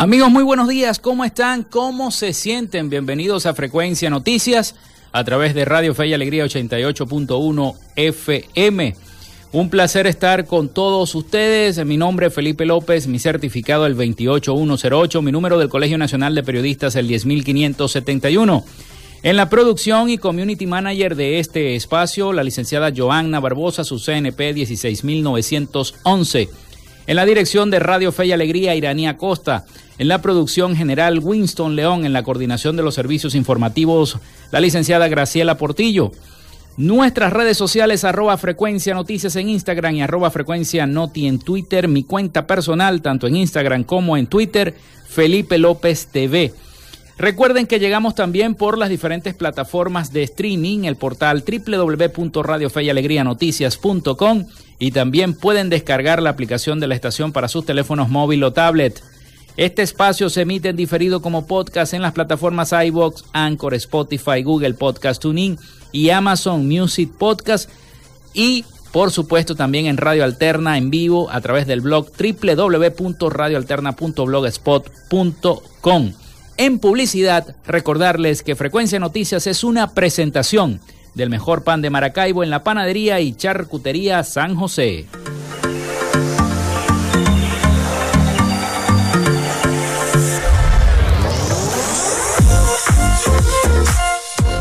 Amigos, muy buenos días. ¿Cómo están? ¿Cómo se sienten? Bienvenidos a Frecuencia Noticias a través de Radio Fe y Alegría 88.1 FM. Un placer estar con todos ustedes. Mi nombre es Felipe López, mi certificado el 28108, mi número del Colegio Nacional de Periodistas el 10571. En la producción y community manager de este espacio, la licenciada Joanna Barbosa, su CNP 16911. En la dirección de Radio Fe y Alegría, Iranía Costa. En la producción general, Winston León. En la coordinación de los servicios informativos, la licenciada Graciela Portillo. Nuestras redes sociales, arroba frecuencia noticias en Instagram y arroba frecuencia noti en Twitter. Mi cuenta personal, tanto en Instagram como en Twitter, Felipe López TV. Recuerden que llegamos también por las diferentes plataformas de streaming, el portal www.radiofeyalegrianoticias.com y también pueden descargar la aplicación de la estación para sus teléfonos móvil o tablet. Este espacio se emite en diferido como podcast en las plataformas iBox, Anchor, Spotify, Google Podcast Tuning y Amazon Music Podcast y por supuesto también en Radio Alterna en vivo a través del blog www.radioalterna.blogspot.com. En publicidad, recordarles que Frecuencia Noticias es una presentación del mejor pan de Maracaibo en la panadería y charcutería San José.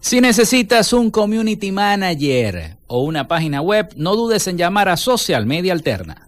Si necesitas un community manager o una página web, no dudes en llamar a Social Media Alterna.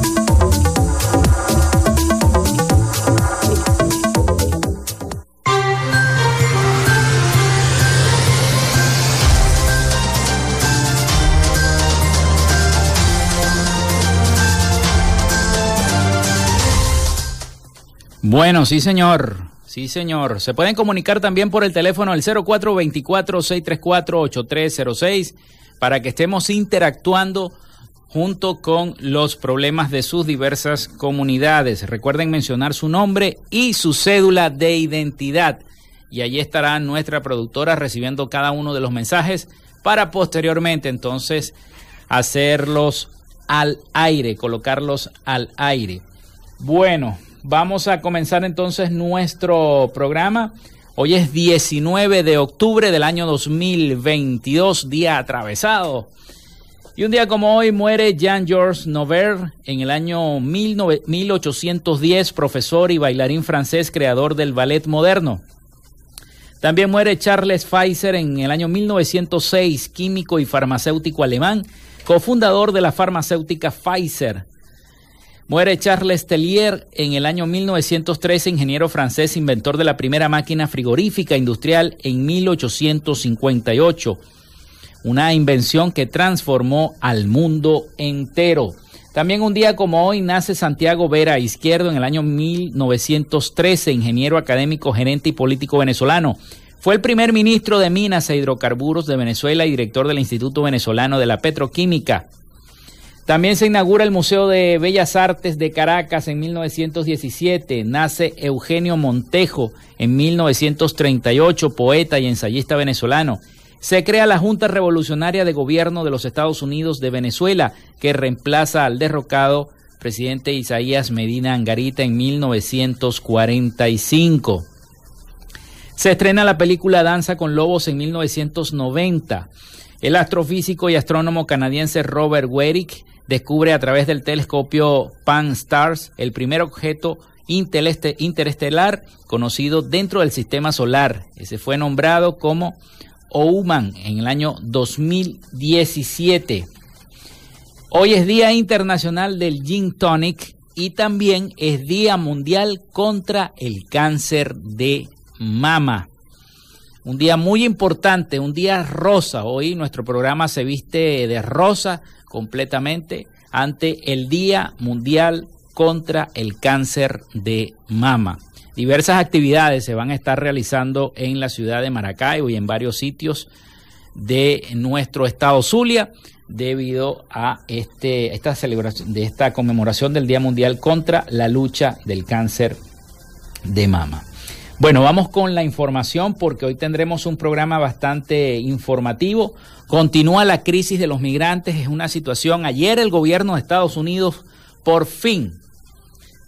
Bueno, sí señor, sí señor. Se pueden comunicar también por el teléfono al 0424-634-8306 para que estemos interactuando junto con los problemas de sus diversas comunidades. Recuerden mencionar su nombre y su cédula de identidad. Y allí estará nuestra productora recibiendo cada uno de los mensajes para posteriormente entonces hacerlos al aire, colocarlos al aire. Bueno, Vamos a comenzar entonces nuestro programa. Hoy es 19 de octubre del año 2022, día atravesado. Y un día como hoy muere Jean-Georges Nover en el año 1810, profesor y bailarín francés, creador del ballet moderno. También muere Charles Pfizer en el año 1906, químico y farmacéutico alemán, cofundador de la farmacéutica Pfizer. Muere Charles Tellier en el año 1913, ingeniero francés, inventor de la primera máquina frigorífica industrial en 1858. Una invención que transformó al mundo entero. También un día como hoy nace Santiago Vera Izquierdo en el año 1913, ingeniero académico, gerente y político venezolano. Fue el primer ministro de Minas e Hidrocarburos de Venezuela y director del Instituto Venezolano de la Petroquímica. También se inaugura el Museo de Bellas Artes de Caracas en 1917. Nace Eugenio Montejo en 1938, poeta y ensayista venezolano. Se crea la Junta Revolucionaria de Gobierno de los Estados Unidos de Venezuela, que reemplaza al derrocado presidente Isaías Medina Angarita en 1945. Se estrena la película Danza con Lobos en 1990. El astrofísico y astrónomo canadiense Robert Werick descubre a través del telescopio Pan-STARRS el primer objeto interestelar conocido dentro del sistema solar. Ese fue nombrado como Ouman en el año 2017. Hoy es Día Internacional del Gin Tonic y también es Día Mundial contra el Cáncer de Mama. Un día muy importante, un día rosa. Hoy nuestro programa se viste de rosa completamente ante el Día Mundial contra el Cáncer de Mama. Diversas actividades se van a estar realizando en la ciudad de Maracaibo y en varios sitios de nuestro estado Zulia debido a este, esta celebración, de esta conmemoración del Día Mundial contra la lucha del cáncer de mama. Bueno, vamos con la información porque hoy tendremos un programa bastante informativo. Continúa la crisis de los migrantes, es una situación. Ayer el gobierno de Estados Unidos por fin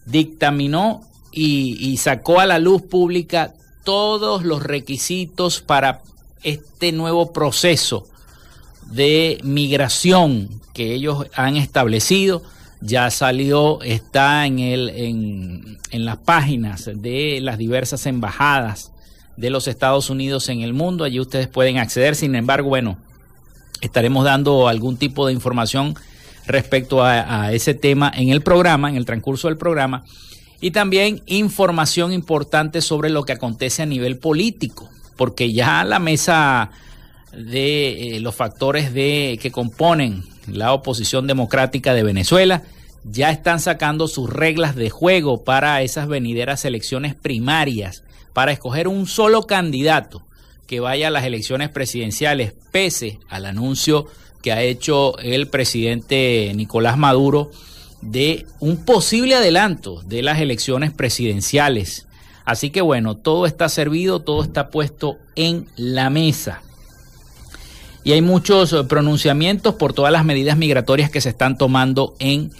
dictaminó y, sacó a la luz pública todos los requisitos para este nuevo proceso de migración que ellos han establecido ya salió, está en, el, en, en las páginas de las diversas embajadas de los Estados Unidos en el mundo. Allí ustedes pueden acceder. Sin embargo, bueno, estaremos dando algún tipo de información respecto a, ese tema en el programa, en el transcurso del programa, y también información importante sobre lo que acontece a nivel político, porque ya la mesa de eh, los factores de, que componen la oposición democrática de Venezuela ya están sacando sus reglas de juego para esas venideras elecciones primarias, para escoger un solo candidato que vaya a las elecciones presidenciales, pese al anuncio que ha hecho el presidente Nicolás Maduro de un posible adelanto de las elecciones presidenciales. Así que bueno, todo está servido, todo está puesto en la mesa y hay muchos eh, pronunciamientos por todas las medidas migratorias que se están tomando en,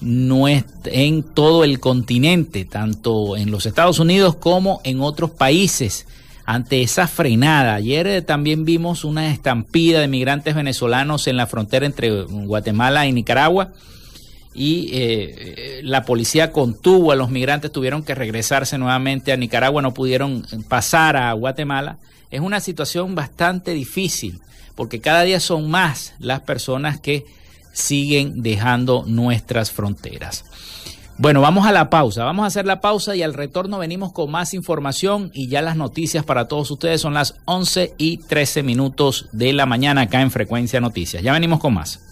en todo el continente, tanto en los Estados Unidos como en otros países ante esa frenada. Ayer eh, también vimos una estampida de migrantes venezolanos en la frontera entre Guatemala y Nicaragua y eh, la policía contuvo a los migrantes, tuvieron que regresarse nuevamente a Nicaragua, no pudieron pasar a Guatemala. Es una situación bastante difícil porque cada día son más las personas que siguen dejando nuestras fronteras. Bueno, vamos a la pausa. Vamos a hacer la pausa y al retorno venimos con más información y ya las noticias para todos ustedes son las 11 y 13 minutos de la mañana acá en Frecuencia Noticias. Ya venimos con más.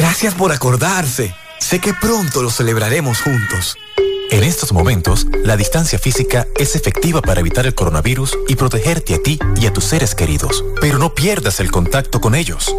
Gracias por acordarse. Sé que pronto lo celebraremos juntos. En estos momentos, la distancia física es efectiva para evitar el coronavirus y protegerte a ti y a tus seres queridos. Pero no pierdas el contacto con ellos.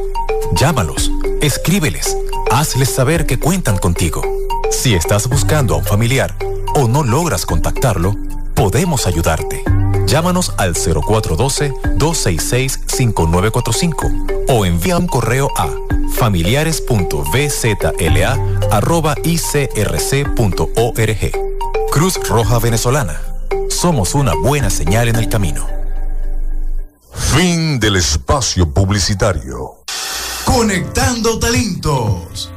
Llámalos, escríbeles, hazles saber que cuentan contigo. Si estás buscando a un familiar o no logras contactarlo, podemos ayudarte. Llámanos al 0412-266-5945 o envía un correo a familiares.vzla.icrc.org. Cruz Roja Venezolana. Somos una buena señal en el camino. Fin del espacio publicitario. Conectando talentos.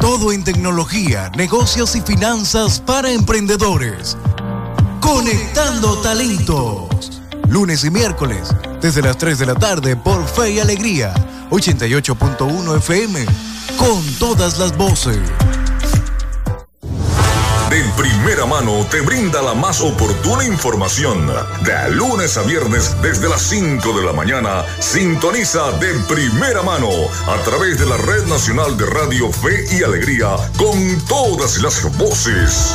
Todo en tecnología, negocios y finanzas para emprendedores. Conectando talentos. Lunes y miércoles, desde las 3 de la tarde por Fe y Alegría 88.1 FM, con todas las voces. De primera mano te brinda la más oportuna información. De lunes a viernes desde las 5 de la mañana, sintoniza de primera mano a través de la Red Nacional de Radio Fe y Alegría con todas las voces.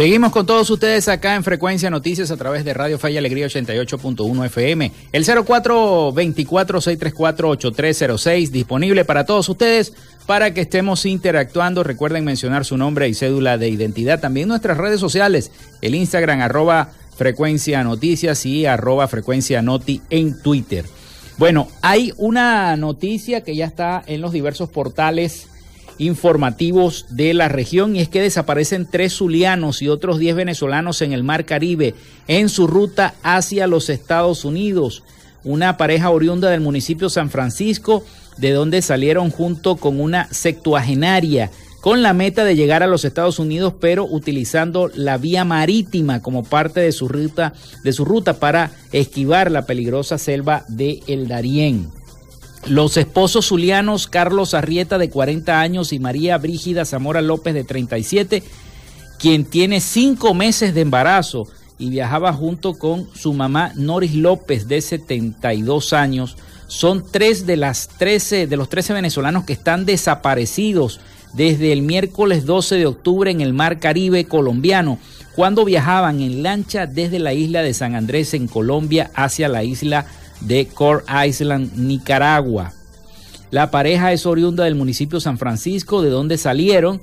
Seguimos con todos ustedes acá en Frecuencia Noticias a través de Radio Fe y Alegría 88.1 FM. El 0424-634-8306 disponible para todos ustedes para que estemos interactuando. Recuerden mencionar su nombre y cédula de identidad. También nuestras redes sociales, el Instagram arroba Frecuencia Noticias y arroba Frecuencia Noti en Twitter. Bueno, hay una noticia que ya está en los diversos portales informativos de la región y es que desaparecen tres zulianos y otros diez venezolanos en el Mar Caribe en su ruta hacia los Estados Unidos. Una pareja oriunda del municipio San Francisco, de donde salieron junto con una sectuagenaria con la meta de llegar a los Estados Unidos, pero utilizando la vía marítima como parte de su ruta, de su ruta para esquivar la peligrosa selva de El Darién. Los esposos zulianos Carlos Arrieta de 40 años y María Brígida Zamora López de 37, quien tiene cinco meses de embarazo y viajaba junto con su mamá Noris López de 72 años, son tres de las 13 de los 13 venezolanos que están desaparecidos desde el miércoles 12 de octubre en el Mar Caribe colombiano, cuando viajaban en lancha desde la isla de San Andrés en Colombia hacia la isla de Core Island, Nicaragua. La pareja es oriunda del municipio San Francisco, de donde salieron.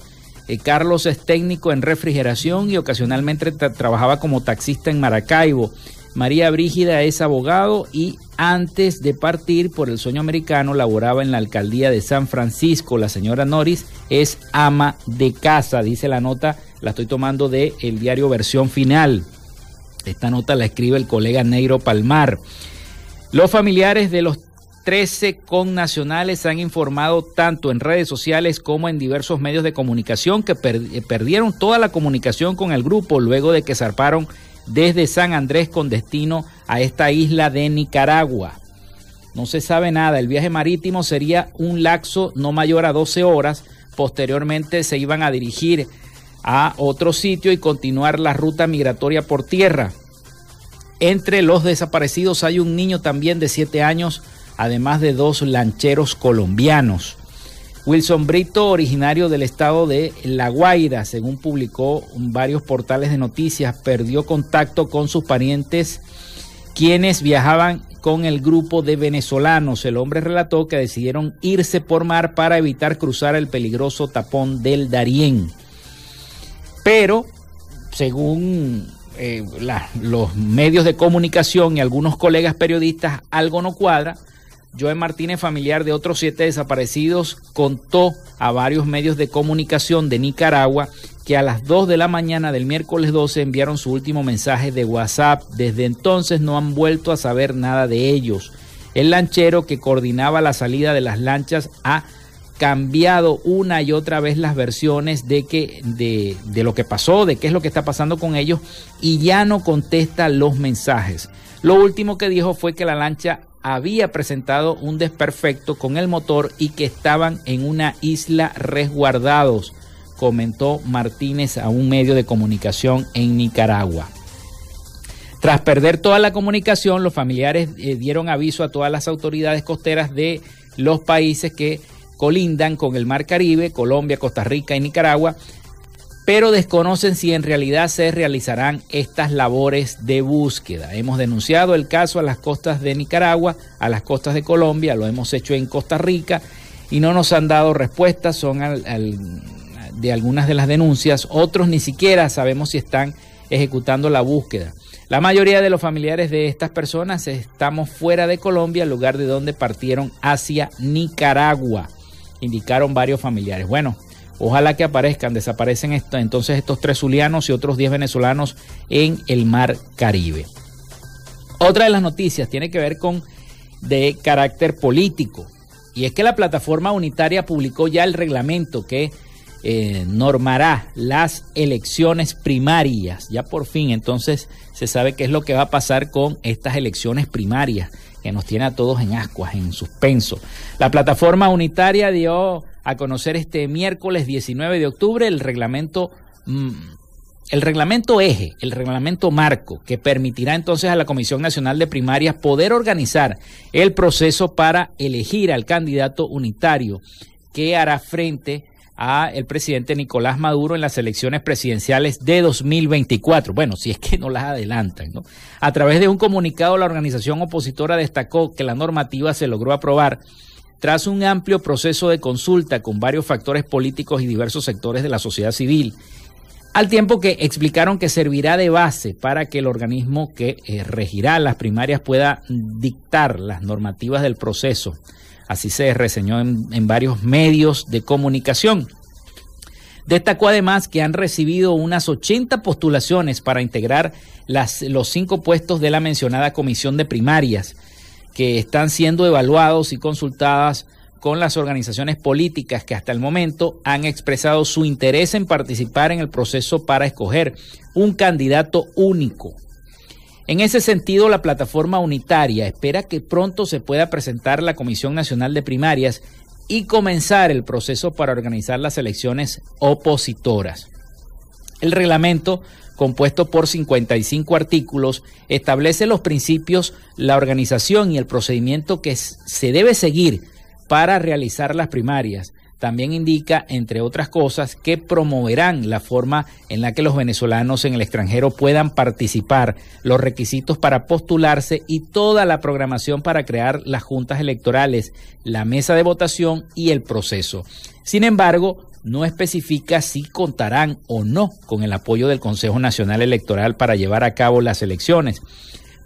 Eh, Carlos es técnico en refrigeración y ocasionalmente trabajaba como taxista en Maracaibo. María Brígida es abogado y antes de partir por el sueño americano laboraba en la alcaldía de San Francisco. La señora Norris es ama de casa, dice la nota, la estoy tomando de el diario Versión Final. Esta nota la escribe el colega Neiro Palmar. Los familiares de los 13 connacionales han informado tanto en redes sociales como en diversos medios de comunicación que eh, perdieron toda la comunicación con el grupo luego de que zarparon desde San Andrés con destino a esta isla de Nicaragua. No se sabe nada, el viaje marítimo sería un laxo no mayor a 12 horas, posteriormente se iban a dirigir a otro sitio y continuar la ruta migratoria por tierra. Entre los desaparecidos hay un niño también de 7 años, además de dos lancheros colombianos. Wilson Brito, originario del estado de La Guaira, según publicó varios portales de noticias, perdió contacto con sus parientes quienes viajaban con el grupo de venezolanos. El hombre relató que decidieron irse por mar para evitar cruzar el peligroso tapón del Darién. Pero, según eh, los medios de comunicación y algunos colegas periodistas, algo no cuadra Joe Martínez, familiar de otros siete desaparecidos, contó a varios medios de comunicación de Nicaragua que a las 2 de la mañana del miércoles 12 enviaron su último mensaje de WhatsApp. Desde entonces no han vuelto a saber nada de ellos. El lanchero que coordinaba la salida de las lanchas ha cambiado una y otra vez las versiones de, que, de, de lo que pasó, de qué es lo que está pasando con ellos y ya no contesta los mensajes. Lo último que dijo fue que la lancha había presentado un desperfecto con el motor y que estaban en una isla resguardados, comentó Martínez a un medio de comunicación en Nicaragua. Tras perder toda la comunicación, los familiares eh, dieron aviso a todas las autoridades costeras de los países que colindan con el Mar Caribe, Colombia, Costa Rica y Nicaragua, pero desconocen si en realidad se realizarán estas labores de búsqueda. Hemos denunciado el caso a las costas de Nicaragua, a las costas de Colombia, lo hemos hecho en Costa Rica y no nos han dado respuestas, son de algunas de las denuncias, otros ni siquiera sabemos si están ejecutando la búsqueda. La mayoría de los familiares de estas personas estamos fuera de Colombia, lugar de donde partieron hacia Nicaragua, indicaron varios familiares. Bueno, Ojalá que aparezcan, desaparecen entonces estos tres zulianos y otros 10 venezolanos en el mar Caribe. Otra de las noticias tiene que ver con de carácter político. Y es que la plataforma unitaria publicó ya el reglamento que eh, normará las elecciones primarias. Ya por fin entonces se sabe qué es lo que va a pasar con estas elecciones primarias que nos tiene a todos en ascuas, en suspenso. La plataforma unitaria dio a conocer este miércoles 19 de octubre el reglamento mm, el reglamento eje, el reglamento marco, que permitirá entonces a la Comisión Nacional de Primarias poder organizar el proceso para elegir al candidato unitario que hará frente a el presidente Nicolás Maduro en las elecciones presidenciales de 2024. Bueno, si es que no las adelantan, ¿no? A través de un comunicado, la organización opositora destacó que la normativa se logró aprobar tras un amplio proceso de consulta con varios factores políticos y diversos sectores de la sociedad civil, al tiempo que explicaron que servirá de base para que el organismo que eh, regirá las primarias pueda dictar las normativas del proceso. Así se reseñó en, varios medios de comunicación. Destacó además que han recibido unas 80 postulaciones para integrar los cinco puestos de la mencionada comisión de primarias que están siendo evaluados y consultadas con las organizaciones políticas que hasta el momento han expresado su interés en participar en el proceso para escoger un candidato único. En ese sentido, la plataforma unitaria espera que pronto se pueda presentar la Comisión Nacional de Primarias y comenzar el proceso para organizar las elecciones opositoras. El reglamento compuesto por 55 artículos, establece los principios, la organización y el procedimiento que se debe seguir para realizar las primarias. También indica, entre otras cosas, que promoverán la forma en la que los venezolanos en el extranjero puedan participar, los requisitos para postularse y toda la programación para crear las juntas electorales, la mesa de votación y el proceso. Sin embargo, no especifica si contarán o no con el apoyo del Consejo Nacional Electoral para llevar a cabo las elecciones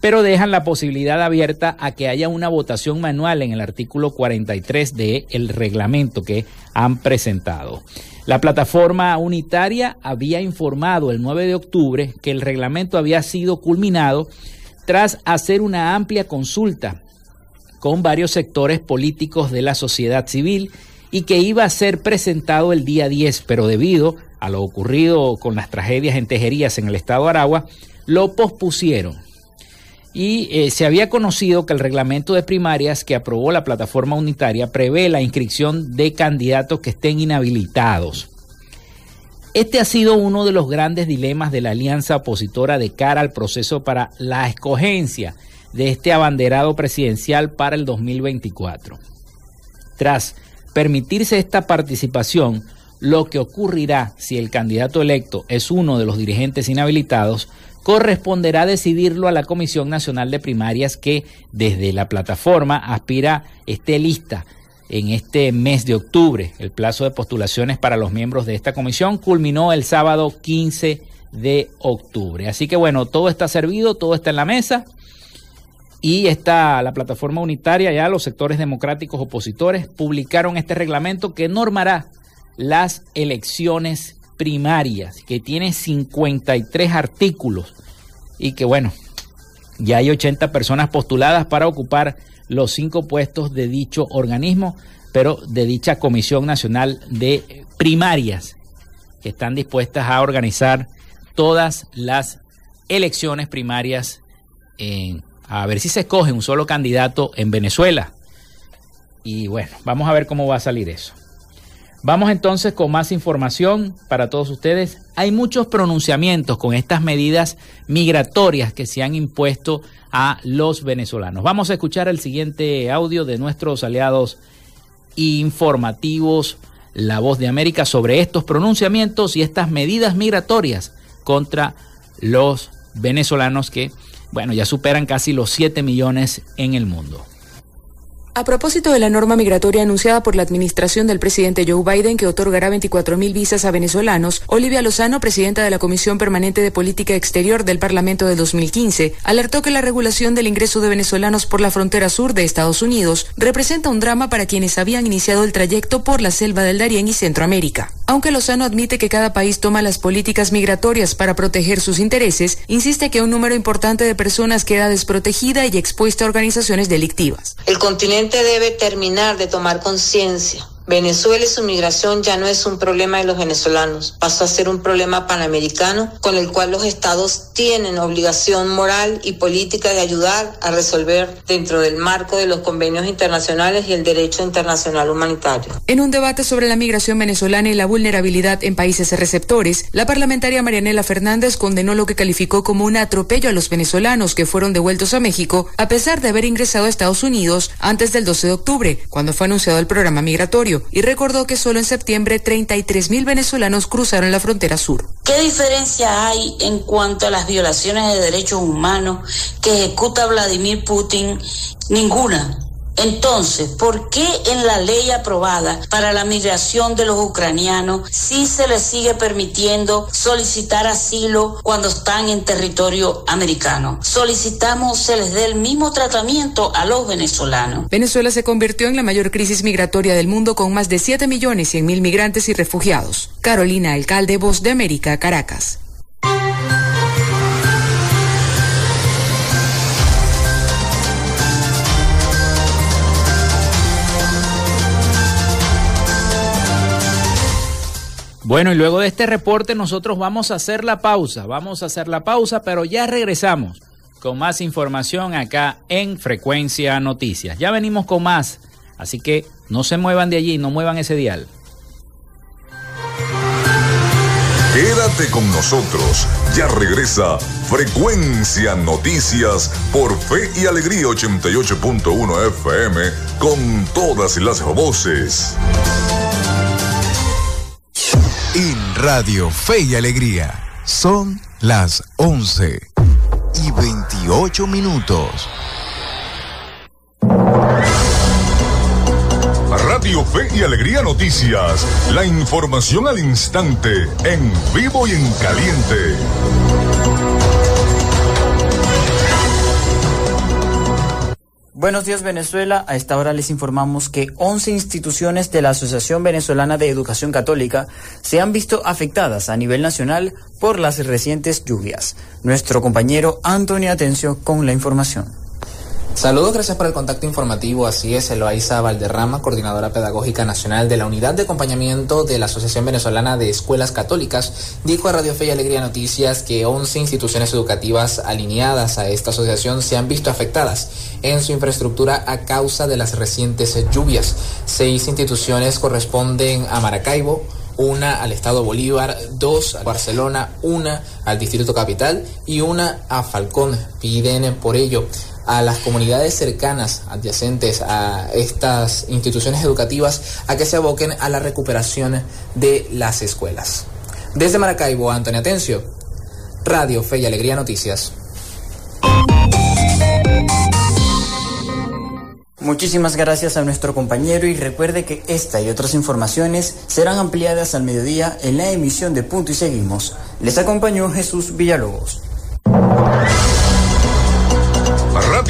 pero dejan la posibilidad abierta a que haya una votación manual en el artículo 43 del el reglamento que han presentado. La plataforma unitaria había informado el 9 de octubre que el reglamento había sido culminado tras hacer una amplia consulta con varios sectores políticos de la sociedad civil y que iba a ser presentado el día 10, pero debido a lo ocurrido con las tragedias en Tejerías en el estado de Aragua, lo pospusieron y eh, se había conocido que el reglamento de primarias que aprobó la plataforma unitaria prevé la inscripción de candidatos que estén inhabilitados. Este ha sido uno de los grandes dilemas de la alianza opositora de cara al proceso para la escogencia de este abanderado presidencial para el 2024. Tras permitirse esta participación, lo que ocurrirá si el candidato electo es uno de los dirigentes inhabilitados corresponderá decidirlo a la Comisión Nacional de Primarias que desde la plataforma aspira esté lista en este mes de octubre. El plazo de postulaciones para los miembros de esta comisión culminó el sábado 15 de octubre. Así que bueno, todo está servido, todo está en la mesa y está la plataforma unitaria, ya los sectores democráticos opositores publicaron este reglamento que normará las elecciones primarias, que tiene 53 artículos y que bueno, ya hay 80 personas postuladas para ocupar los cinco puestos de dicho organismo, pero de dicha Comisión Nacional de Primarias, que están dispuestas a organizar todas las elecciones primarias, a ver si se escoge un solo candidato en Venezuela. Y bueno, vamos a ver cómo va a salir eso. Vamos entonces con más información para todos ustedes. Hay muchos pronunciamientos con estas medidas migratorias que se han impuesto a los venezolanos. Vamos a escuchar el siguiente audio de nuestros aliados informativos, La Voz de América, sobre estos pronunciamientos y estas medidas migratorias contra los venezolanos que, bueno, ya superan casi los 7 millones en el mundo. A propósito de la norma migratoria anunciada por la administración del presidente Joe Biden que otorgará 24.000 visas a venezolanos, Olivia Lozano, presidenta de la Comisión Permanente de Política Exterior del Parlamento de 2015, alertó que la regulación del ingreso de venezolanos por la frontera sur de Estados Unidos representa un drama para quienes habían iniciado el trayecto por la selva del Darién y Centroamérica. Aunque Lozano admite que cada país toma las políticas migratorias para proteger sus intereses, insiste que un número importante de personas queda desprotegida y expuesta a organizaciones delictivas. El continente debe terminar de tomar conciencia Venezuela y su migración ya no es un problema de los venezolanos, pasó a ser un problema panamericano con el cual los estados tienen obligación moral y política de ayudar a resolver dentro del marco de los convenios internacionales y el derecho internacional humanitario. En un debate sobre la migración venezolana y la vulnerabilidad en países receptores, la parlamentaria Marianela Fernández condenó lo que calificó como un atropello a los venezolanos que fueron devueltos a México a pesar de haber ingresado a Estados Unidos antes del 12 de octubre, cuando fue anunciado el programa migratorio y recordó que solo en septiembre 33 mil venezolanos cruzaron la frontera sur. ¿Qué diferencia hay en cuanto a las violaciones de derechos humanos que ejecuta Vladimir Putin? Ninguna. Entonces, ¿por qué en la ley aprobada para la migración de los ucranianos sí se les sigue permitiendo solicitar asilo cuando están en territorio americano? Solicitamos se les dé el mismo tratamiento a los venezolanos. Venezuela se convirtió en la mayor crisis migratoria del mundo con más de 7 millones 100 mil migrantes y refugiados. Carolina Alcalde, Voz de América, Caracas. Bueno, y luego de este reporte nosotros vamos a hacer la pausa, vamos a hacer la pausa, pero ya regresamos con más información acá en Frecuencia Noticias. Ya venimos con más, así que no se muevan de allí, no muevan ese dial. Quédate con nosotros, ya regresa Frecuencia Noticias por Fe y Alegría 88.1 FM con todas las voces. Radio Fe y Alegría. Son las 11 y 28 minutos. Radio Fe y Alegría Noticias. La información al instante, en vivo y en caliente. Buenos días Venezuela, a esta hora les informamos que 11 instituciones de la Asociación Venezolana de Educación Católica se han visto afectadas a nivel nacional por las recientes lluvias. Nuestro compañero Antonio Atencio con la información. Saludos, gracias por el contacto informativo. Así es, Eloísa Valderrama, coordinadora pedagógica nacional de la Unidad de Acompañamiento de la Asociación Venezolana de Escuelas Católicas, dijo a Radio Fe y Alegría Noticias que 11 instituciones educativas alineadas a esta asociación se han visto afectadas en su infraestructura a causa de las recientes lluvias. Seis instituciones corresponden a Maracaibo, una al Estado Bolívar, dos a Barcelona, una al Distrito Capital y una a Falcón. Piden por ello a las comunidades cercanas, adyacentes a estas instituciones educativas, a que se aboquen a la recuperación de las escuelas. Desde Maracaibo, Antonio Atencio, Radio Fe y Alegría Noticias. Muchísimas gracias a nuestro compañero y recuerde que esta y otras informaciones serán ampliadas al mediodía en la emisión de Punto y Seguimos. Les acompañó Jesús Villalobos.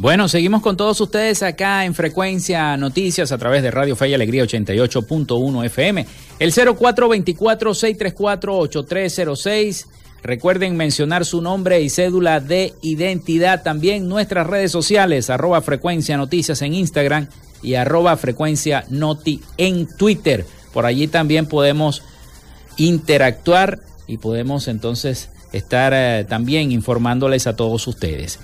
Bueno, seguimos con todos ustedes acá en Frecuencia Noticias a través de Radio Fe y Alegría 88.1 FM. El 0424-634-8306. Recuerden mencionar su nombre y cédula de identidad. También nuestras redes sociales, arroba Frecuencia Noticias en Instagram y arroba Frecuencia Noti en Twitter. Por allí también podemos interactuar y podemos entonces estar eh, también informándoles a todos ustedes.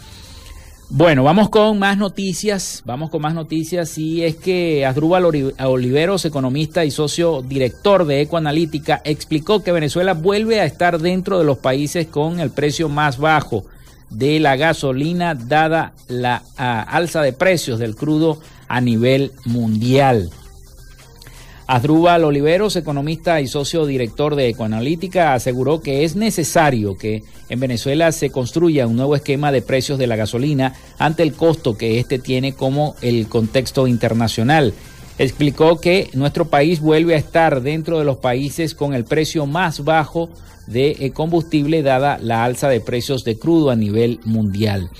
Bueno, vamos con más noticias, vamos con más noticias y es que Asdrúbal Oliveros, economista y socio director de Ecoanalítica, explicó que Venezuela vuelve a estar dentro de los países con el precio más bajo de la gasolina dada la alza de precios del crudo a nivel mundial. Asdrúbal Oliveros, economista y socio director de Ecoanalítica, aseguró que es necesario que en Venezuela se construya un nuevo esquema de precios de la gasolina ante el costo que éste tiene como el contexto internacional. Explicó que nuestro país vuelve a estar dentro de los países con el precio más bajo de combustible dada la alza de precios de crudo a nivel mundial.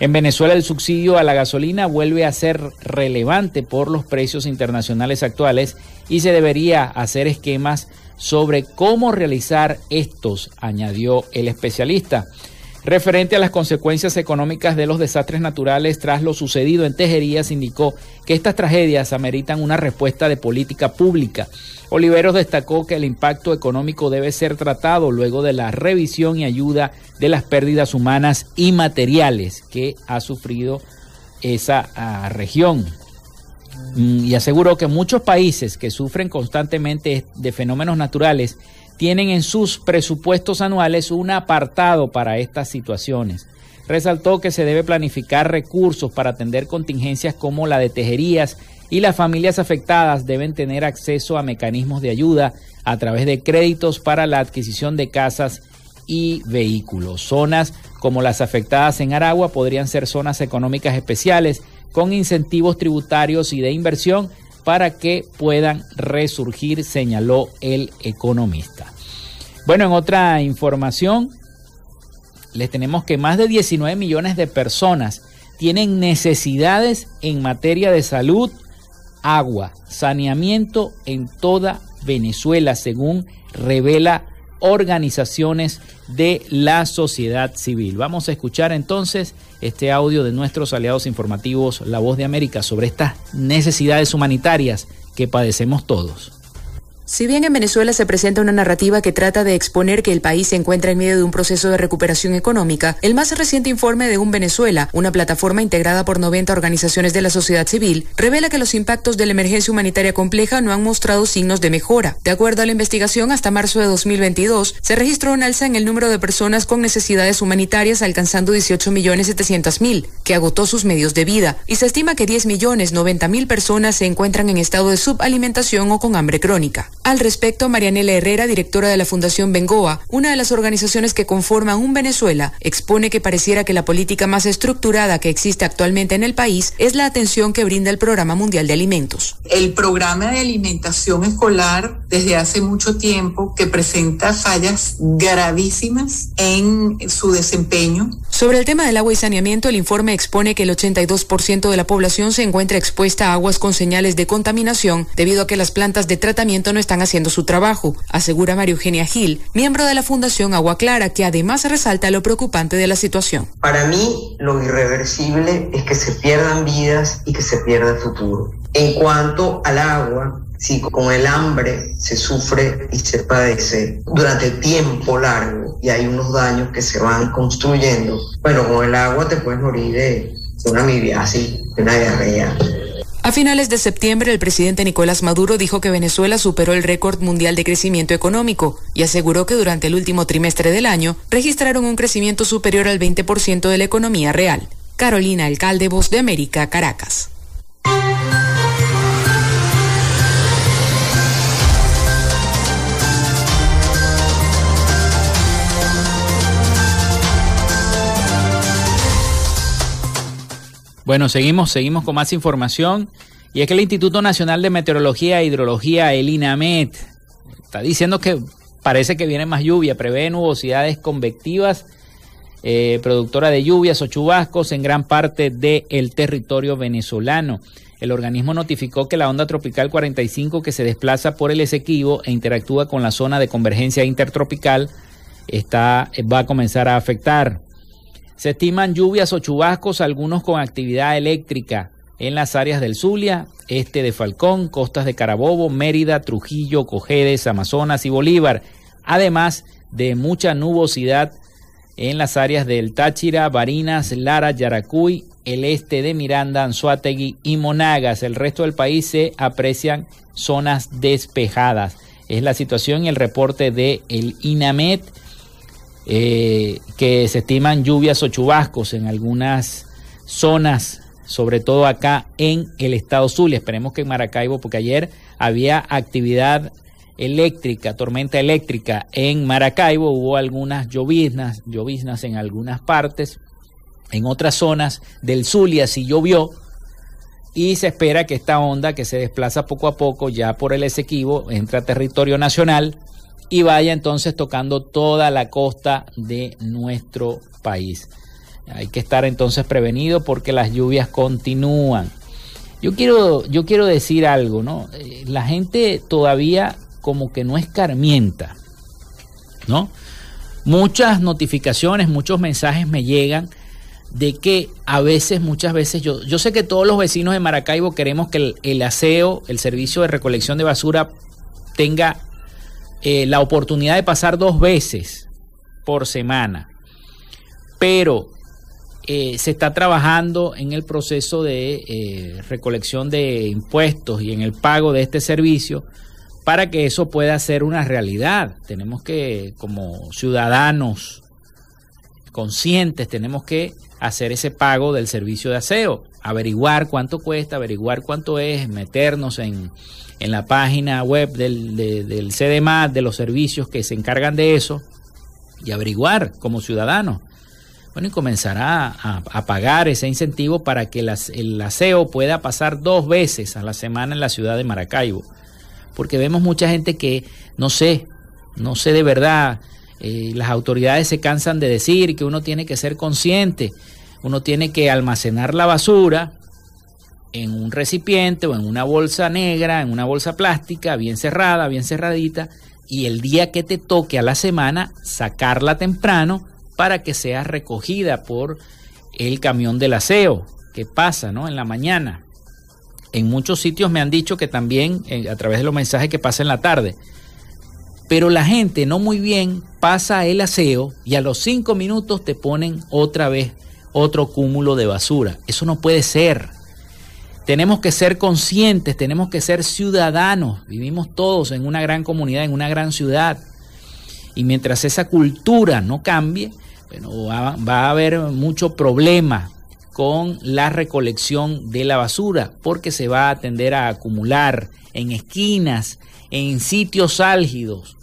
En Venezuela el subsidio a la gasolina vuelve a ser relevante por los precios internacionales actuales y se debería hacer esquemas sobre cómo realizar estos, añadió el especialista. Referente a las consecuencias económicas de los desastres naturales tras lo sucedido en Tejerías, indicó que estas tragedias ameritan una respuesta de política pública. Oliveros destacó que el impacto económico debe ser tratado luego de la revisión y ayuda de las pérdidas humanas y materiales que ha sufrido esa ah, región. Mm, y aseguró que muchos países que sufren constantemente de fenómenos naturales tienen en sus presupuestos anuales un apartado para estas situaciones. Resaltó que se debe planificar recursos para atender contingencias como la de tejerías y las familias afectadas deben tener acceso a mecanismos de ayuda a través de créditos para la adquisición de casas y vehículos. Zonas como las afectadas en Aragua podrían ser zonas económicas especiales con incentivos tributarios y de inversión para que puedan resurgir, señaló el economista. Bueno, en otra información, les tenemos que más de 19 millones de personas tienen necesidades en materia de salud, agua, saneamiento en toda Venezuela, según revela organizaciones de la sociedad civil. Vamos a escuchar entonces este audio de nuestros aliados informativos La Voz de América sobre estas necesidades humanitarias que padecemos todos. Si bien en Venezuela se presenta una narrativa que trata de exponer que el país se encuentra en medio de un proceso de recuperación económica, el más reciente informe de Un Venezuela, una plataforma integrada por 90 organizaciones de la sociedad civil, revela que los impactos de la emergencia humanitaria compleja no han mostrado signos de mejora. De acuerdo a la investigación, hasta marzo de 2022 se registró un alza en el número de personas con necesidades humanitarias alcanzando 18.700.000, que agotó sus medios de vida, y se estima que 10.090.000 personas se encuentran en estado de subalimentación o con hambre crónica. Al respecto, Marianela Herrera, directora de la Fundación Bengoa, una de las organizaciones que conforman un Venezuela, expone que pareciera que la política más estructurada que existe actualmente en el país es la atención que brinda el Programa Mundial de Alimentos. El programa de alimentación escolar desde hace mucho tiempo que presenta fallas gravísimas en su desempeño. Sobre el tema del agua y saneamiento, el informe expone que el 82% de la población se encuentra expuesta a aguas con señales de contaminación debido a que las plantas de tratamiento no están haciendo su trabajo, asegura María Eugenia Gil, miembro de la Fundación Agua Clara, que además resalta lo preocupante de la situación. Para mí, lo irreversible es que se pierdan vidas y que se pierda el futuro. En cuanto al agua, si con el hambre se sufre y se padece durante tiempo largo y hay unos daños que se van construyendo, bueno, con el agua te puedes morir de una mibiasis, de una diarrea, a finales de septiembre, el presidente Nicolás Maduro dijo que Venezuela superó el récord mundial de crecimiento económico y aseguró que durante el último trimestre del año registraron un crecimiento superior al 20% de la economía real. Carolina Alcalde, Voz de América, Caracas. Bueno, seguimos, seguimos con más información. Y es que el Instituto Nacional de Meteorología e Hidrología, el INAMET, está diciendo que parece que viene más lluvia, prevé nubosidades convectivas eh, productora de lluvias o chubascos en gran parte del territorio venezolano. El organismo notificó que la onda tropical 45 que se desplaza por el Esequibo e interactúa con la zona de convergencia intertropical está, va a comenzar a afectar. Se estiman lluvias o chubascos, algunos con actividad eléctrica en las áreas del Zulia, este de Falcón, costas de Carabobo, Mérida, Trujillo, Cojedes, Amazonas y Bolívar, además de mucha nubosidad en las áreas del Táchira, Barinas, Lara, Yaracuy, el este de Miranda, Anzuategui y Monagas. El resto del país se aprecian zonas despejadas. Es la situación y el reporte de el INAMET, eh, que se estiman lluvias o chubascos en algunas zonas sobre todo acá en el estado Zulia. Esperemos que en Maracaibo, porque ayer había actividad eléctrica, tormenta eléctrica en Maracaibo, hubo algunas lloviznas, lloviznas en algunas partes, en otras zonas del Zulia sí llovió y se espera que esta onda que se desplaza poco a poco ya por el Esequibo entre a territorio nacional y vaya entonces tocando toda la costa de nuestro país. Hay que estar entonces prevenido porque las lluvias continúan. Yo quiero, yo quiero decir algo, ¿no? Eh, la gente todavía como que no escarmienta, ¿no? Muchas notificaciones, muchos mensajes me llegan de que a veces, muchas veces, yo, yo sé que todos los vecinos de Maracaibo queremos que el, aseo, el servicio de recolección de basura tenga eh, la oportunidad de pasar dos veces por semana. Pero eh, se está trabajando en el proceso de eh, recolección de impuestos y en el pago de este servicio para que eso pueda ser una realidad. Tenemos que, como ciudadanos conscientes, tenemos que hacer ese pago del servicio de aseo, averiguar cuánto cuesta, averiguar cuánto es, meternos en, la página web del, del CDMAT, de los servicios que se encargan de eso, y averiguar como ciudadanos bueno, y comenzará a, pagar ese incentivo para que el aseo pueda pasar dos veces a la semana en la ciudad de Maracaibo. Porque vemos mucha gente que, no sé, no sé de verdad, eh, las autoridades se cansan de decir que uno tiene que ser consciente, uno tiene que almacenar la basura en un recipiente o en una bolsa negra, en una bolsa plástica, bien cerrada, bien cerradita, y el día que te toque a la semana, sacarla temprano para que sea recogida por el camión del aseo que pasa ¿no? en la mañana. En muchos sitios me han dicho que también eh, a través de los mensajes que pasa en la tarde. Pero la gente no muy bien pasa el aseo y a los cinco minutos te ponen otra vez otro cúmulo de basura. Eso no puede ser. Tenemos que ser conscientes, tenemos que ser ciudadanos. Vivimos todos en una gran comunidad, en una gran ciudad. Y mientras esa cultura no cambie, bueno, va, a haber mucho problema con la recolección de la basura porque se va a tender a acumular en esquinas, en sitios álgidos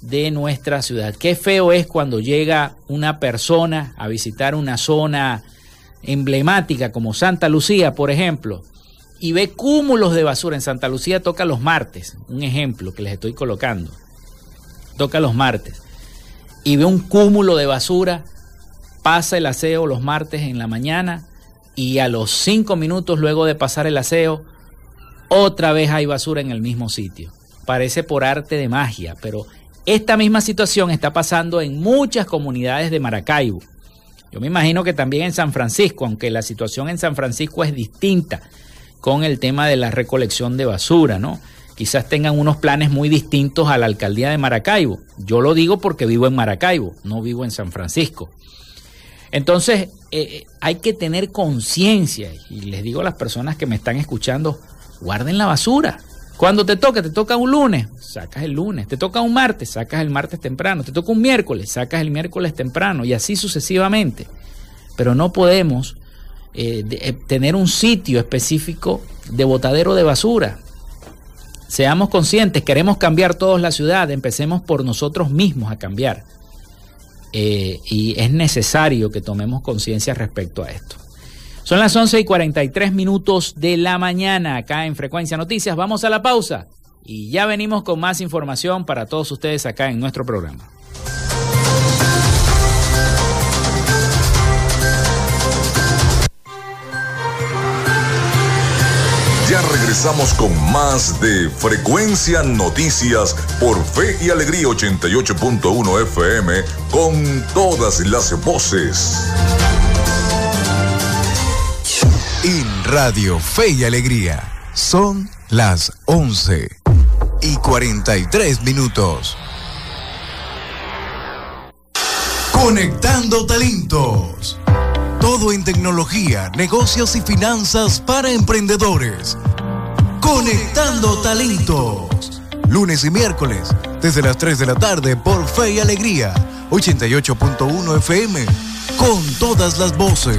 de nuestra ciudad. Qué feo es cuando llega una persona a visitar una zona emblemática como Santa Lucía, por ejemplo, y ve cúmulos de basura. En Santa Lucía toca los martes, un ejemplo que les estoy colocando. Toca los martes y ve un cúmulo de basura, pasa el aseo los martes en la mañana y a los cinco minutos luego de pasar el aseo, otra vez hay basura en el mismo sitio. Parece por arte de magia, pero esta misma situación está pasando en muchas comunidades de Maracaibo. Yo me imagino que también en San Francisco, aunque la situación en San Francisco es distinta con el tema de la recolección de basura, ¿no? quizás tengan unos planes muy distintos a la alcaldía de Maracaibo. Yo lo digo porque vivo en Maracaibo, no vivo en San Francisco. Entonces, eh, eh, hay que tener conciencia, y les digo a las personas que me están escuchando, guarden la basura. Cuando te toca, te toca un lunes, sacas el lunes, te toca un martes, sacas el martes temprano, te toca un miércoles, sacas el miércoles temprano, y así sucesivamente. Pero no podemos eh, tener un sitio específico de botadero de basura. Seamos conscientes, queremos cambiar todos la ciudad, empecemos por nosotros mismos a cambiar. Eh, y es necesario que tomemos conciencia respecto a esto. Son las 11 y 43 minutos de la mañana acá en Frecuencia Noticias. Vamos a la pausa y ya venimos con más información para todos ustedes acá en nuestro programa. Ya regresamos con más de Frecuencia Noticias por Fe y Alegría 88.1 FM con todas las voces. Radio Fe y Alegría son las 11 y 43 minutos. Conectando talentos. Todo en tecnología, negocios y finanzas para emprendedores. Conectando talentos. Lunes y miércoles, desde las 3 de la tarde por Fe y Alegría, 88.1 FM, con todas las voces.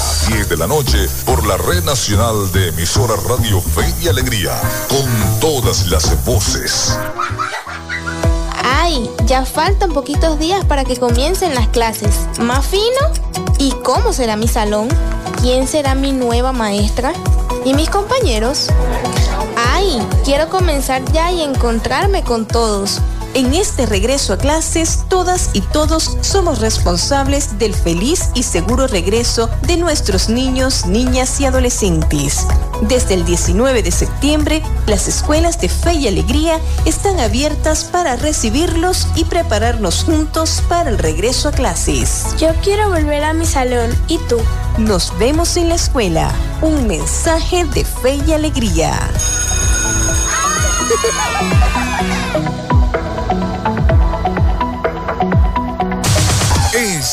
a 10 de la noche por la red nacional de emisora Radio Fe y Alegría, con todas las voces. ¡Ay! Ya faltan poquitos días para que comiencen las clases. ¿Más fino? ¿Y cómo será mi salón? ¿Quién será mi nueva maestra? ¿Y mis compañeros? ¡Ay! Quiero comenzar ya y encontrarme con todos. En este regreso a clases, todas y todos somos responsables del feliz y seguro regreso de nuestros niños, niñas y adolescentes. Desde el 19 de septiembre, las escuelas de fe y alegría están abiertas para recibirlos y prepararnos juntos para el regreso a clases. Yo quiero volver a mi salón. ¿Y tú? Nos vemos en la escuela. Un mensaje de fe y alegría.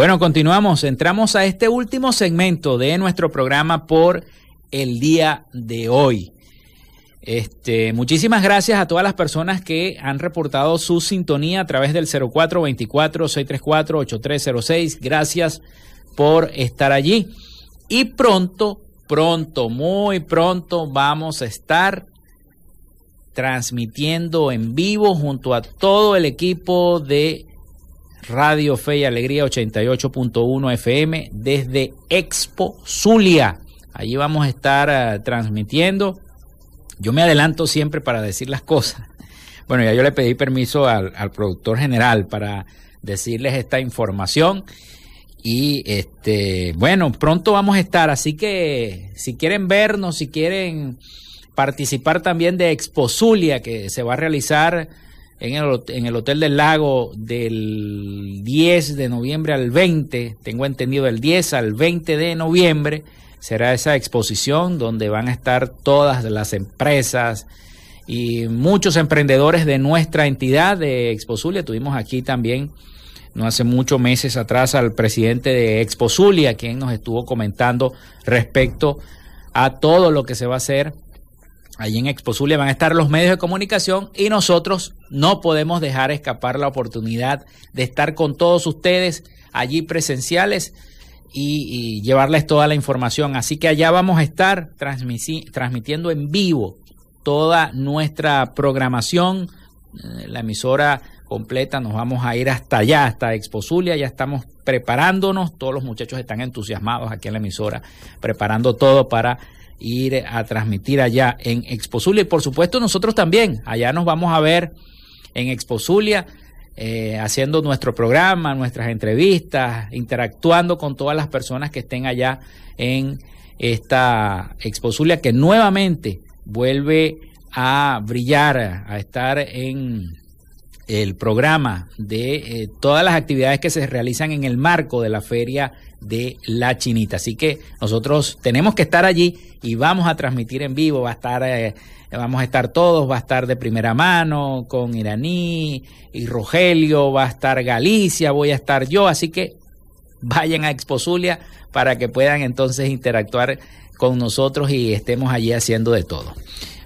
Bueno, continuamos. Entramos a este último segmento de nuestro programa por el día de hoy. Este, muchísimas gracias a todas las personas que han reportado su sintonía a través del 0424-634-8306. Gracias por estar allí. Y pronto, pronto, muy pronto vamos a estar transmitiendo en vivo junto a todo el equipo de Radio Fe y Alegría 88.1 FM desde Expo Zulia. Allí vamos a estar uh, transmitiendo. Yo me adelanto siempre para decir las cosas. Bueno, ya yo le pedí permiso al, al productor general para decirles esta información. Y este, bueno, pronto vamos a estar, así que si quieren vernos, si quieren participar también de Expo Zulia, que se va a realizar en el, en el, Hotel del Lago del 10 de noviembre al 20, tengo entendido del 10 al 20 de noviembre, será esa exposición donde van a estar todas las empresas y muchos emprendedores de nuestra entidad de Exposulia. Tuvimos aquí también no hace muchos meses atrás al presidente de Exposulia, quien nos estuvo comentando respecto a todo lo que se va a hacer Allí en Exposulia van a estar los medios de comunicación y nosotros no podemos dejar escapar la oportunidad de estar con todos ustedes allí presenciales y, llevarles toda la información. Así que allá vamos a estar transmitiendo en vivo toda nuestra programación. Eh, la emisora completa, nos vamos a ir hasta allá, hasta Exposulia, ya estamos preparándonos, todos los muchachos están entusiasmados aquí en la emisora, preparando todo para ir a transmitir allá en Exposulia. Y por supuesto nosotros también, allá nos vamos a ver en Exposulia, eh, haciendo nuestro programa, nuestras entrevistas, interactuando con todas las personas que estén allá en esta Exposulia que nuevamente vuelve a brillar, a estar en el programa de eh, todas las actividades que se realizan en el marco de la feria de la chinita. Así que nosotros tenemos que estar allí y vamos a transmitir en vivo, va a estar, eh, vamos a estar todos, va a estar de primera mano con Iraní y Rogelio, va a estar Galicia, voy a estar yo, así que vayan a Exposulia para que puedan entonces interactuar con nosotros y estemos allí haciendo de todo.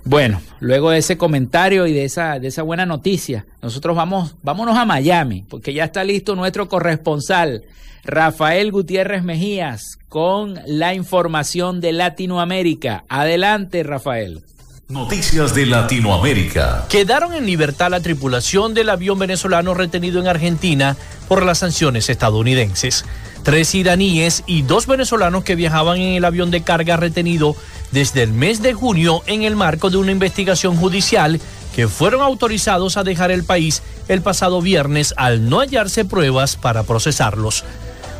Bueno, luego de ese comentario y de esa, de esa buena noticia, nosotros vamos, vámonos a Miami, porque ya está listo nuestro corresponsal, Rafael Gutiérrez Mejías, con la información de Latinoamérica. Adelante, Rafael. Noticias de Latinoamérica. Quedaron en libertad la tripulación del avión venezolano retenido en Argentina por las sanciones estadounidenses. Tres iraníes y dos venezolanos que viajaban en el avión de carga retenido desde el mes de junio en el marco de una investigación judicial que fueron autorizados a dejar el país el pasado viernes al no hallarse pruebas para procesarlos.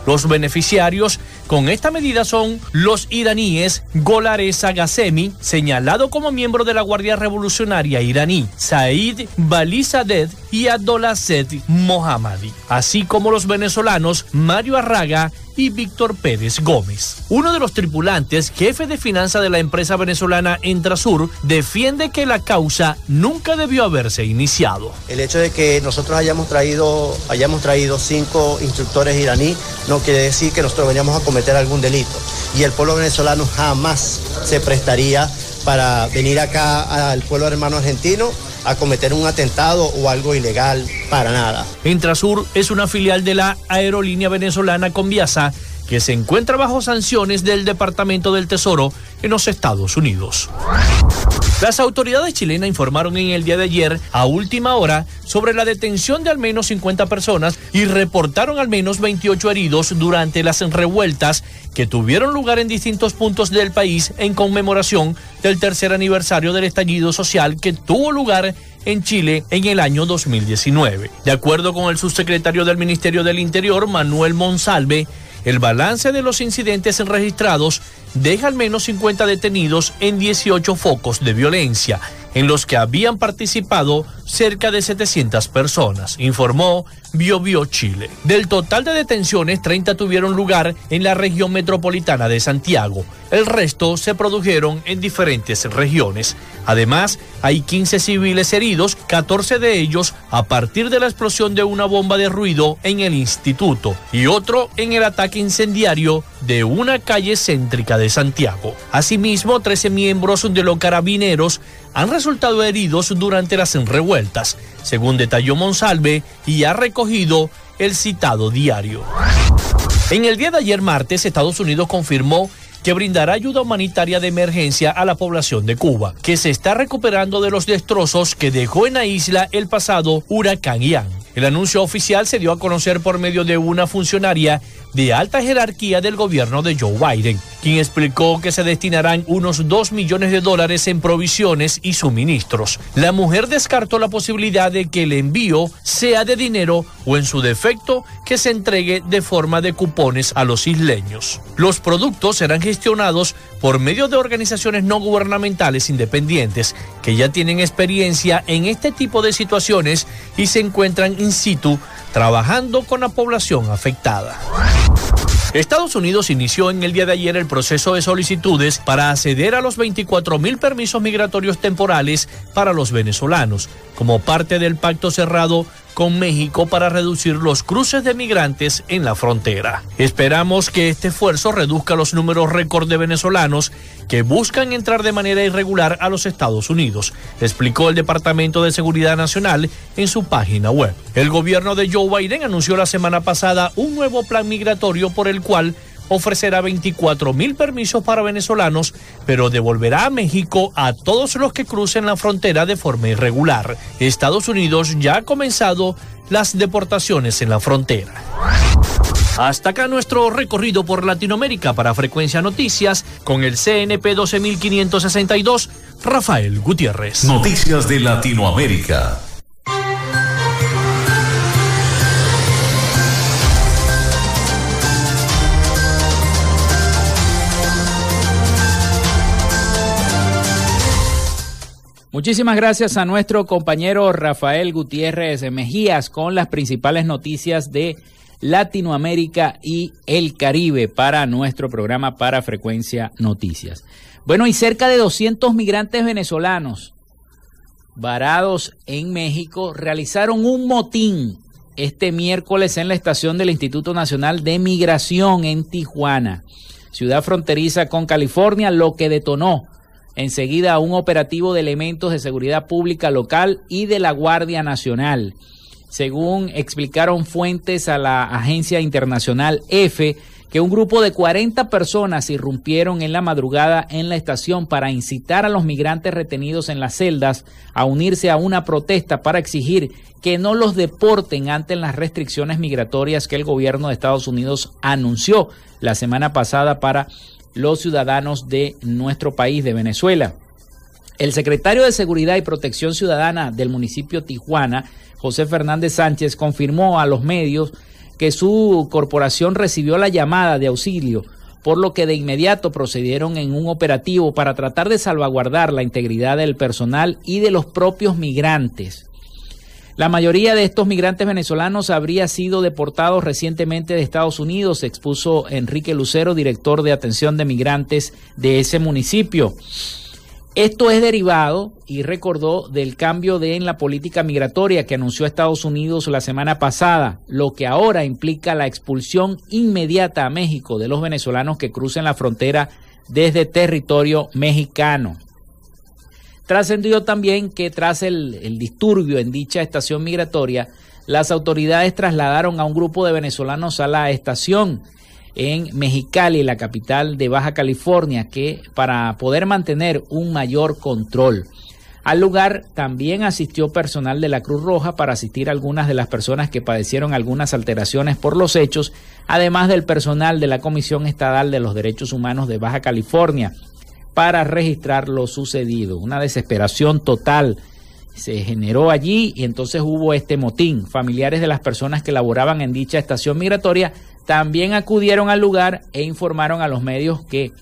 Los beneficiarios con esta medida son los iraníes Golareza Ghasemi, señalado como miembro de la Guardia Revolucionaria iraní, Said Balizadeh y Abdolazed Mohammadi, así como los venezolanos Mario Arraga y Víctor Pérez Gómez. Uno de los tripulantes, jefe de finanzas de la empresa venezolana Entrasur, defiende que la causa nunca debió haberse iniciado. El hecho de que nosotros hayamos traído, hayamos traído cinco instructores iraní no quiere decir que nosotros veníamos a cometer algún delito. Y el pueblo venezolano jamás se prestaría para venir acá al pueblo hermano argentino a cometer un atentado o algo ilegal para nada. Intrasur es una filial de la aerolínea venezolana Conviasa que se encuentra bajo sanciones del Departamento del Tesoro en los Estados Unidos. Las autoridades chilenas informaron en el día de ayer, a última hora, sobre la detención de al menos 50 personas y reportaron al menos 28 heridos durante las revueltas que tuvieron lugar en distintos puntos del país en conmemoración del tercer aniversario del estallido social que tuvo lugar en Chile en el año 2019. De acuerdo con el subsecretario del Ministerio del Interior, Manuel Monsalve, el balance de los incidentes registrados deja al menos 50 detenidos en 18 focos de violencia, en los que habían participado cerca de 700 personas, informó BioBio Chile. Del total de detenciones, 30 tuvieron lugar en la región metropolitana de Santiago. El resto se produjeron en diferentes regiones. Además, hay 15 civiles heridos, 14 de ellos a partir de la explosión de una bomba de ruido en el instituto y otro en el ataque incendiario de una calle céntrica de Santiago. Asimismo, 13 miembros de los carabineros han resultado heridos durante las revueltas, según detalló Monsalve y ha recogido el citado diario. En el día de ayer martes, Estados Unidos confirmó que brindará ayuda humanitaria de emergencia a la población de Cuba, que se está recuperando de los destrozos que dejó en la isla el pasado huracán Ian. El anuncio oficial se dio a conocer por medio de una funcionaria de alta jerarquía del gobierno de Joe Biden, quien explicó que se destinarán unos 2 millones de dólares en provisiones y suministros. La mujer descartó la posibilidad de que el envío sea de dinero o en su defecto que se entregue de forma de cupones a los isleños. Los productos serán gestionados por medio de organizaciones no gubernamentales independientes que ya tienen experiencia en este tipo de situaciones y se encuentran in situ trabajando con la población afectada. Estados Unidos inició en el día de ayer el proceso de solicitudes para acceder a los 24 mil permisos migratorios temporales para los venezolanos, como parte del pacto cerrado con México para reducir los cruces de migrantes en la frontera. Esperamos que este esfuerzo reduzca los números récord de venezolanos que buscan entrar de manera irregular a los Estados Unidos, explicó el Departamento de Seguridad Nacional en su página web. El gobierno de Joe Biden anunció la semana pasada un nuevo plan migratorio por el cual ofrecerá 24 mil permisos para venezolanos, pero devolverá a México a todos los que crucen la frontera de forma irregular. Estados Unidos ya ha comenzado las deportaciones en la frontera. Hasta acá nuestro recorrido por Latinoamérica para Frecuencia Noticias con el CNP 12562, Rafael Gutiérrez. Noticias de Latinoamérica. Muchísimas gracias a nuestro compañero Rafael Gutiérrez Mejías con las principales noticias de Latinoamérica y el Caribe para nuestro programa para Frecuencia Noticias. Bueno, y cerca de 200 migrantes venezolanos varados en México realizaron un motín este miércoles en la estación del Instituto Nacional de Migración en Tijuana, ciudad fronteriza con California, lo que detonó enseguida un operativo de elementos de seguridad pública local y de la Guardia Nacional. Según explicaron fuentes a la agencia internacional EFE, que un grupo de 40 personas irrumpieron en la madrugada en la estación para incitar a los migrantes retenidos en las celdas a unirse a una protesta para exigir que no los deporten ante las restricciones migratorias que el gobierno de Estados Unidos anunció la semana pasada para los ciudadanos de nuestro país, de Venezuela. El secretario de Seguridad y Protección Ciudadana del municipio Tijuana, José Fernández Sánchez, confirmó a los medios que su corporación recibió la llamada de auxilio, por lo que de inmediato procedieron en un operativo para tratar de salvaguardar la integridad del personal y de los propios migrantes. La mayoría de estos migrantes venezolanos habría sido deportados recientemente de Estados Unidos, expuso Enrique Lucero, director de atención de migrantes de ese municipio. Esto es derivado y recordó del cambio de en la política migratoria que anunció Estados Unidos la semana pasada, lo que ahora implica la expulsión inmediata a México de los venezolanos que crucen la frontera desde territorio mexicano. Trascendió también que tras el, disturbio en dicha estación migratoria, las autoridades trasladaron a un grupo de venezolanos a la estación en Mexicali, la capital de Baja California, que para poder mantener un mayor control. Al lugar también asistió personal de la Cruz Roja para asistir a algunas de las personas que padecieron algunas alteraciones por los hechos, además del personal de la Comisión Estatal de los Derechos Humanos de Baja California, para registrar lo sucedido. Una desesperación total se generó allí y entonces hubo este motín. Familiares de las personas que laboraban en dicha estación migratoria también acudieron al lugar e informaron a los medios que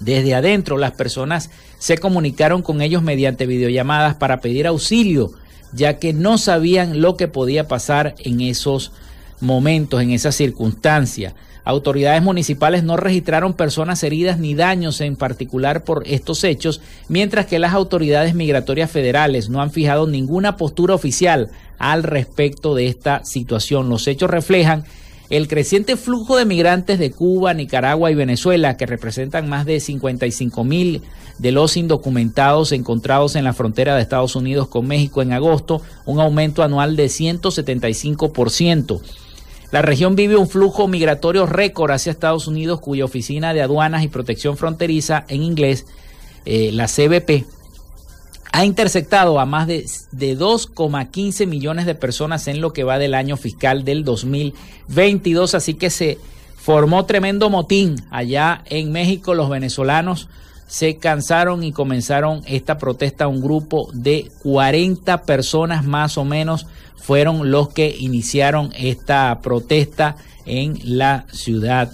desde adentro las personas se comunicaron con ellos mediante videollamadas para pedir auxilio, ya que no sabían lo que podía pasar en esos momentos, en esas circunstancias. Autoridades municipales no registraron personas heridas ni daños en particular por estos hechos, mientras que las autoridades migratorias federales no han fijado ninguna postura oficial al respecto de esta situación. Los hechos reflejan el creciente flujo de migrantes de Cuba, Nicaragua y Venezuela, que representan más de 55 mil de los indocumentados encontrados en la frontera de Estados Unidos con México en agosto, un aumento anual de 175%. La región vive un flujo migratorio récord hacia Estados Unidos, cuya Oficina de Aduanas y Protección Fronteriza, en inglés, eh, la CBP, ha interceptado a más de, de 2,15 millones de personas en lo que va del año fiscal del 2022. Así que se formó tremendo motín allá en México. Los venezolanos se cansaron y comenzaron esta protesta. Un grupo de 40 personas más o menos fueron los que iniciaron esta protesta en la ciudad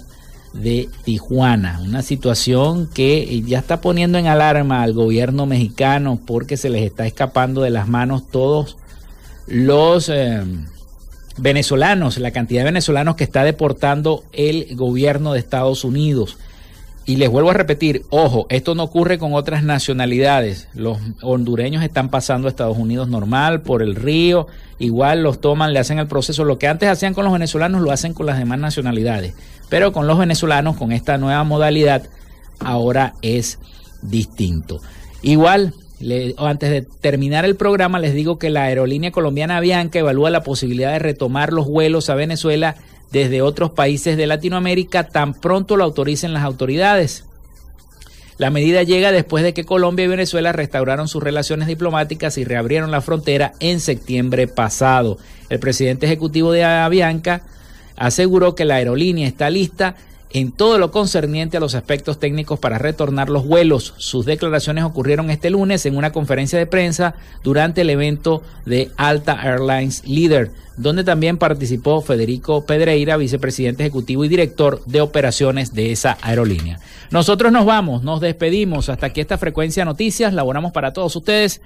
de Tijuana. Una situación que ya está poniendo en alarma al gobierno mexicano porque se les está escapando de las manos todos los eh, venezolanos, la cantidad de venezolanos que está deportando el gobierno de Estados Unidos. Y les vuelvo a repetir, ojo, esto no ocurre con otras nacionalidades. Los hondureños están pasando a Estados Unidos normal por el río, igual los toman, le hacen el proceso. Lo que antes hacían con los venezolanos lo hacen con las demás nacionalidades. Pero con los venezolanos, con esta nueva modalidad, ahora es distinto. Igual, antes de terminar el programa, les digo que la aerolínea colombiana Avianca evalúa la posibilidad de retomar los vuelos a Venezuela desde otros países de Latinoamérica tan pronto lo autoricen las autoridades. La medida llega después de que Colombia y Venezuela restauraron sus relaciones diplomáticas y reabrieron la frontera en septiembre pasado. El presidente ejecutivo de Avianca aseguró que la aerolínea está lista en todo lo concerniente a los aspectos técnicos para retornar los vuelos. Sus declaraciones ocurrieron este lunes en una conferencia de prensa durante el evento de Alta Airlines Leader, donde también participó Federico Pedreira, vicepresidente ejecutivo y director de operaciones de esa aerolínea. Nosotros nos vamos, nos despedimos hasta aquí esta frecuencia noticias, laboramos para todos ustedes.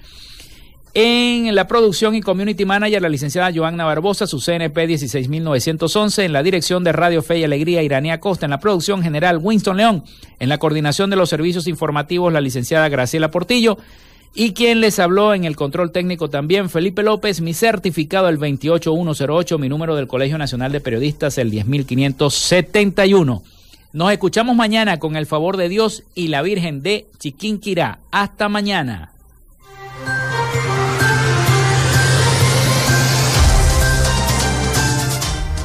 En la producción y community manager, la licenciada Joanna Barbosa, su CNP 16911. En la dirección de Radio Fe y Alegría, Iranía Costa. En la producción general, Winston León. En la coordinación de los servicios informativos, la licenciada Graciela Portillo. Y quien les habló en el control técnico también, Felipe López, mi certificado el 28108, mi número del Colegio Nacional de Periodistas el 10571. Nos escuchamos mañana con el favor de Dios y la Virgen de Chiquinquirá. Hasta mañana.